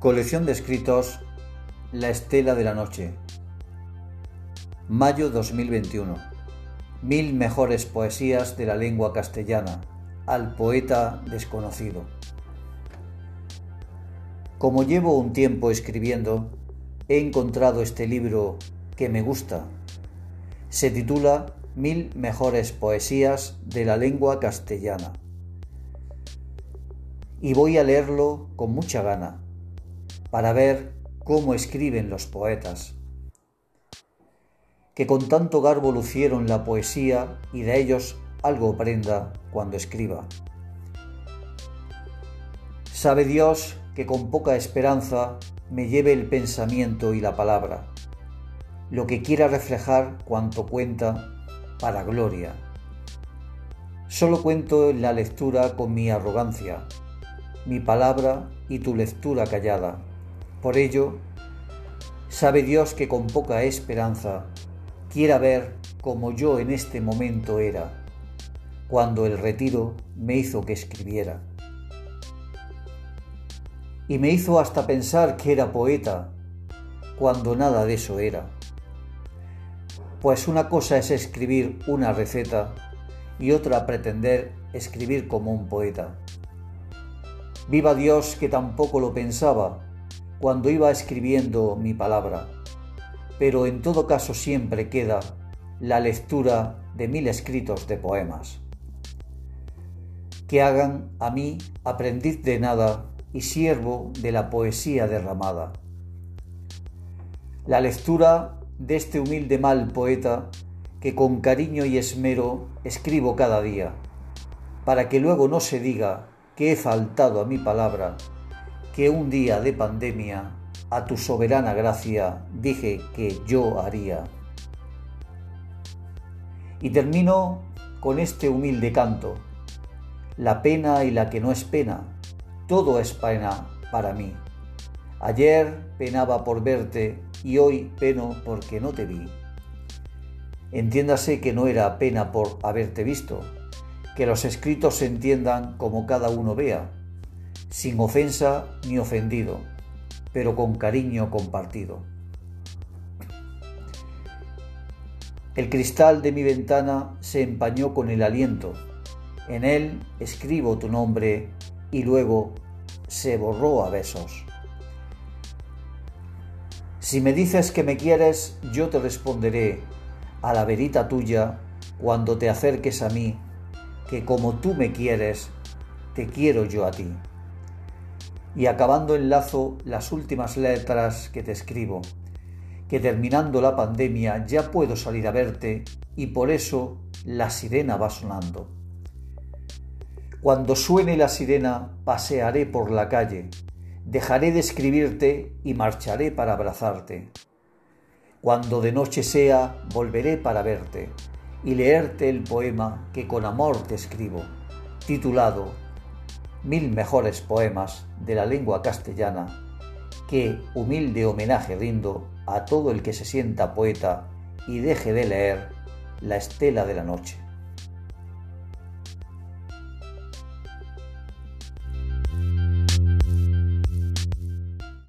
Colección de escritos La Estela de la Noche. Mayo 2021. Mil mejores poesías de la lengua castellana al poeta desconocido. Como llevo un tiempo escribiendo, he encontrado este libro que me gusta. Se titula Mil mejores poesías de la lengua castellana. Y voy a leerlo con mucha gana para ver cómo escriben los poetas, que con tanto garbo lucieron la poesía y de ellos algo prenda cuando escriba. Sabe Dios que con poca esperanza me lleve el pensamiento y la palabra, lo que quiera reflejar cuanto cuenta para gloria. Solo cuento en la lectura con mi arrogancia, mi palabra y tu lectura callada por ello, sabe Dios que con poca esperanza quiera ver como yo en este momento era, cuando el retiro me hizo que escribiera. Y me hizo hasta pensar que era poeta, cuando nada de eso era. Pues una cosa es escribir una receta y otra pretender escribir como un poeta. Viva Dios que tampoco lo pensaba, cuando iba escribiendo mi palabra, pero en todo caso siempre queda la lectura de mil escritos de poemas. Que hagan a mí aprendiz de nada y siervo de la poesía derramada. La lectura de este humilde mal poeta que con cariño y esmero escribo cada día, para que luego no se diga que he faltado a mi palabra que un día de pandemia a tu soberana gracia dije que yo haría. Y termino con este humilde canto. La pena y la que no es pena, todo es pena para mí. Ayer penaba por verte y hoy peno porque no te vi. Entiéndase que no era pena por haberte visto, que los escritos se entiendan como cada uno vea sin ofensa ni ofendido, pero con cariño compartido. El cristal de mi ventana se empañó con el aliento. En él escribo tu nombre y luego se borró a besos. Si me dices que me quieres, yo te responderé a la verita tuya cuando te acerques a mí, que como tú me quieres, te quiero yo a ti y acabando enlazo las últimas letras que te escribo, que terminando la pandemia ya puedo salir a verte y por eso la sirena va sonando. Cuando suene la sirena pasearé por la calle, dejaré de escribirte y marcharé para abrazarte. Cuando de noche sea, volveré para verte y leerte el poema que con amor te escribo, titulado mil mejores poemas de la lengua castellana que humilde homenaje rindo a todo el que se sienta poeta y deje de leer la estela de la noche.